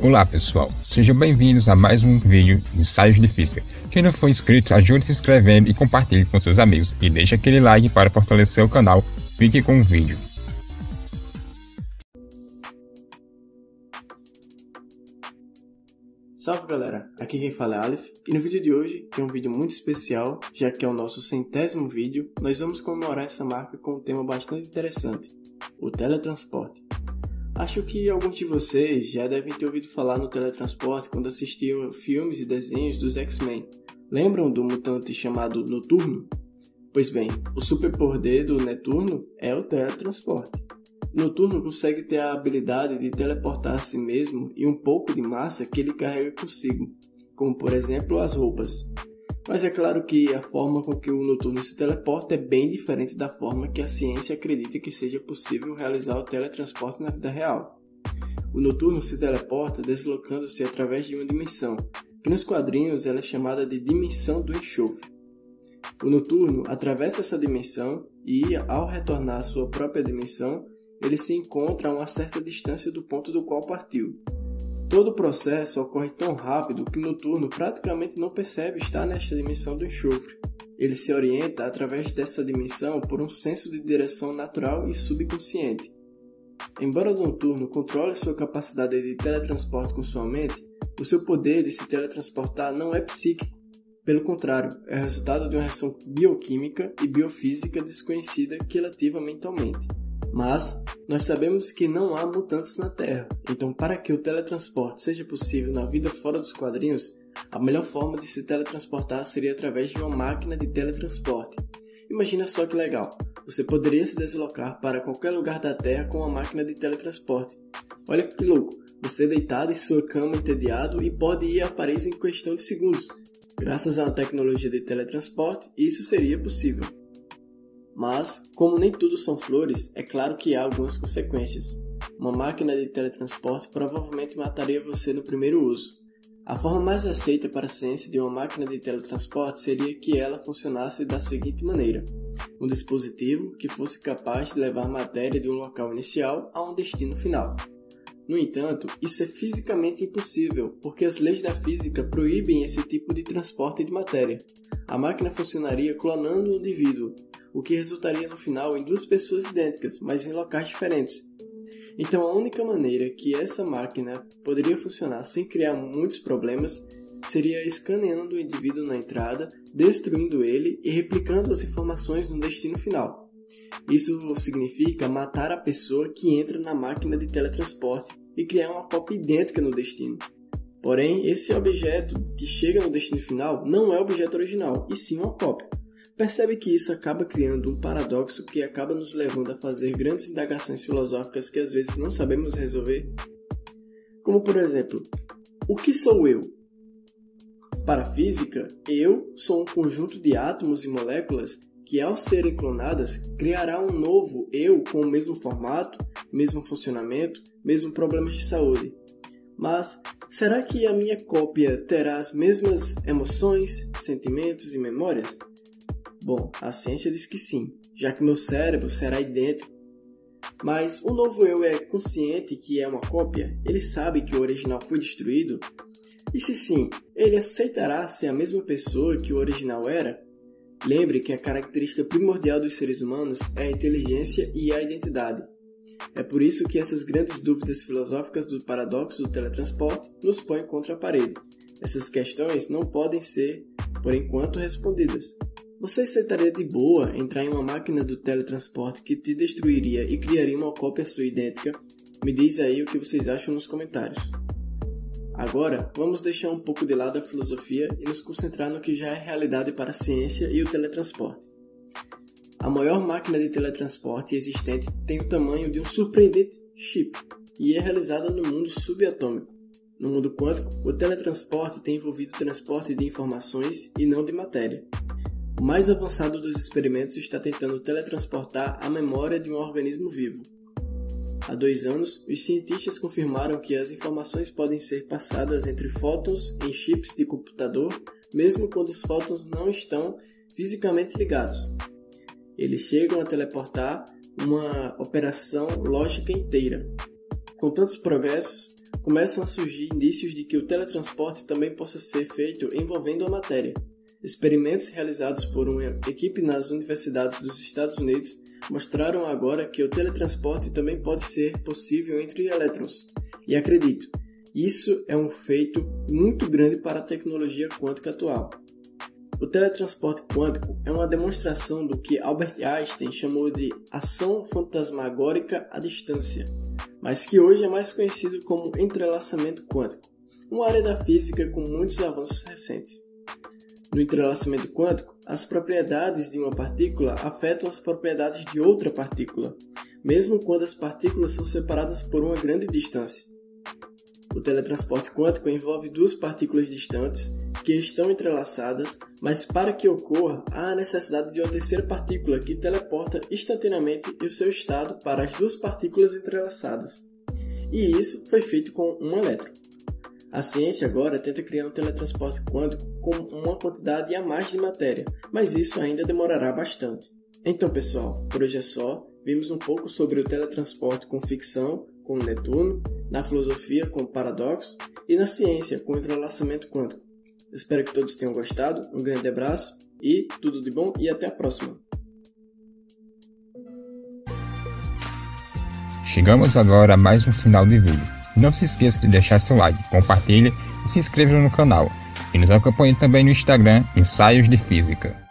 Olá pessoal, sejam bem-vindos a mais um vídeo de ensaios de física. Quem não for inscrito, ajude se inscrevendo e compartilhe com seus amigos e deixe aquele like para fortalecer o canal. Fique com o vídeo. Salve galera, aqui quem fala é Aleph e no vídeo de hoje tem um vídeo muito especial, já que é o nosso centésimo vídeo, nós vamos comemorar essa marca com um tema bastante interessante, o teletransporte. Acho que alguns de vocês já devem ter ouvido falar no teletransporte quando assistiam filmes e desenhos dos X-Men. Lembram do mutante chamado Noturno? Pois bem, o superpoder do Neturno é o teletransporte. Noturno consegue ter a habilidade de teleportar a si mesmo e um pouco de massa que ele carrega consigo, como por exemplo as roupas. Mas é claro que a forma com que o Noturno se teleporta é bem diferente da forma que a ciência acredita que seja possível realizar o teletransporte na vida real. O Noturno se teleporta deslocando-se através de uma dimensão, que nos quadrinhos ela é chamada de dimensão do enxofre. O Noturno atravessa essa dimensão e, ao retornar à sua própria dimensão, ele se encontra a uma certa distância do ponto do qual partiu. Todo o processo ocorre tão rápido que o noturno praticamente não percebe estar nesta dimensão do enxofre. Ele se orienta através dessa dimensão por um senso de direção natural e subconsciente. Embora o noturno controle sua capacidade de teletransporte com sua mente, o seu poder de se teletransportar não é psíquico. Pelo contrário, é resultado de uma reação bioquímica e biofísica desconhecida que ele ativa mentalmente. Mas nós sabemos que não há mutantes na Terra, então para que o teletransporte seja possível na vida fora dos quadrinhos, a melhor forma de se teletransportar seria através de uma máquina de teletransporte. Imagina só que legal, você poderia se deslocar para qualquer lugar da Terra com uma máquina de teletransporte. Olha que louco, você deitado em sua cama entediado e pode ir a Paris em questão de segundos. Graças à tecnologia de teletransporte, isso seria possível. Mas, como nem tudo são flores, é claro que há algumas consequências. Uma máquina de teletransporte provavelmente mataria você no primeiro uso. A forma mais aceita para a ciência de uma máquina de teletransporte seria que ela funcionasse da seguinte maneira: um dispositivo que fosse capaz de levar matéria de um local inicial a um destino final. No entanto, isso é fisicamente impossível, porque as leis da física proíbem esse tipo de transporte de matéria. A máquina funcionaria clonando o indivíduo, o que resultaria no final em duas pessoas idênticas, mas em locais diferentes. Então, a única maneira que essa máquina poderia funcionar sem criar muitos problemas seria escaneando o indivíduo na entrada, destruindo ele e replicando as informações no destino final. Isso significa matar a pessoa que entra na máquina de teletransporte e criar uma cópia idêntica no destino. Porém, esse objeto que chega no destino final não é o objeto original, e sim uma cópia. Percebe que isso acaba criando um paradoxo que acaba nos levando a fazer grandes indagações filosóficas que às vezes não sabemos resolver? Como por exemplo, o que sou eu? Para a física, eu sou um conjunto de átomos e moléculas que, ao serem clonadas, criará um novo eu com o mesmo formato, mesmo funcionamento, mesmo problemas de saúde. Mas será que a minha cópia terá as mesmas emoções, sentimentos e memórias? Bom, a ciência diz que sim, já que meu cérebro será idêntico. Mas o novo eu é consciente que é uma cópia? Ele sabe que o original foi destruído? E se sim, ele aceitará ser a mesma pessoa que o original era? Lembre que a característica primordial dos seres humanos é a inteligência e a identidade. É por isso que essas grandes dúvidas filosóficas do paradoxo do teletransporte nos põem contra a parede. Essas questões não podem ser, por enquanto, respondidas. Você aceitaria de boa entrar em uma máquina do teletransporte que te destruiria e criaria uma cópia sua idêntica? Me diz aí o que vocês acham nos comentários. Agora, vamos deixar um pouco de lado a filosofia e nos concentrar no que já é realidade para a ciência e o teletransporte. A maior máquina de teletransporte existente tem o tamanho de um surpreendente chip e é realizada no mundo subatômico. No mundo quântico, o teletransporte tem envolvido o transporte de informações e não de matéria. O mais avançado dos experimentos está tentando teletransportar a memória de um organismo vivo. Há dois anos, os cientistas confirmaram que as informações podem ser passadas entre fótons em chips de computador, mesmo quando os fótons não estão fisicamente ligados. Eles chegam a teleportar uma operação lógica inteira. Com tantos progressos, começam a surgir indícios de que o teletransporte também possa ser feito envolvendo a matéria. Experimentos realizados por uma equipe nas universidades dos Estados Unidos mostraram agora que o teletransporte também pode ser possível entre elétrons. E acredito, isso é um feito muito grande para a tecnologia quântica atual. O teletransporte quântico é uma demonstração do que Albert Einstein chamou de ação fantasmagórica à distância, mas que hoje é mais conhecido como entrelaçamento quântico, uma área da física com muitos avanços recentes. No entrelaçamento quântico, as propriedades de uma partícula afetam as propriedades de outra partícula, mesmo quando as partículas são separadas por uma grande distância. O teletransporte quântico envolve duas partículas distantes que estão entrelaçadas, mas para que ocorra, há a necessidade de uma terceira partícula que teleporta instantaneamente o seu estado para as duas partículas entrelaçadas. E isso foi feito com um elétron. A ciência agora tenta criar um teletransporte quântico com uma quantidade a mais de matéria, mas isso ainda demorará bastante. Então, pessoal, por hoje é só. Vimos um pouco sobre o teletransporte com ficção, com Netuno, na filosofia com paradoxo e na ciência com entrelaçamento quântico. Espero que todos tenham gostado, um grande abraço e tudo de bom e até a próxima. Chegamos agora a mais um final de vídeo. Não se esqueça de deixar seu like, compartilhe e se inscreva no canal. E nos acompanhe também no Instagram Ensaios de Física.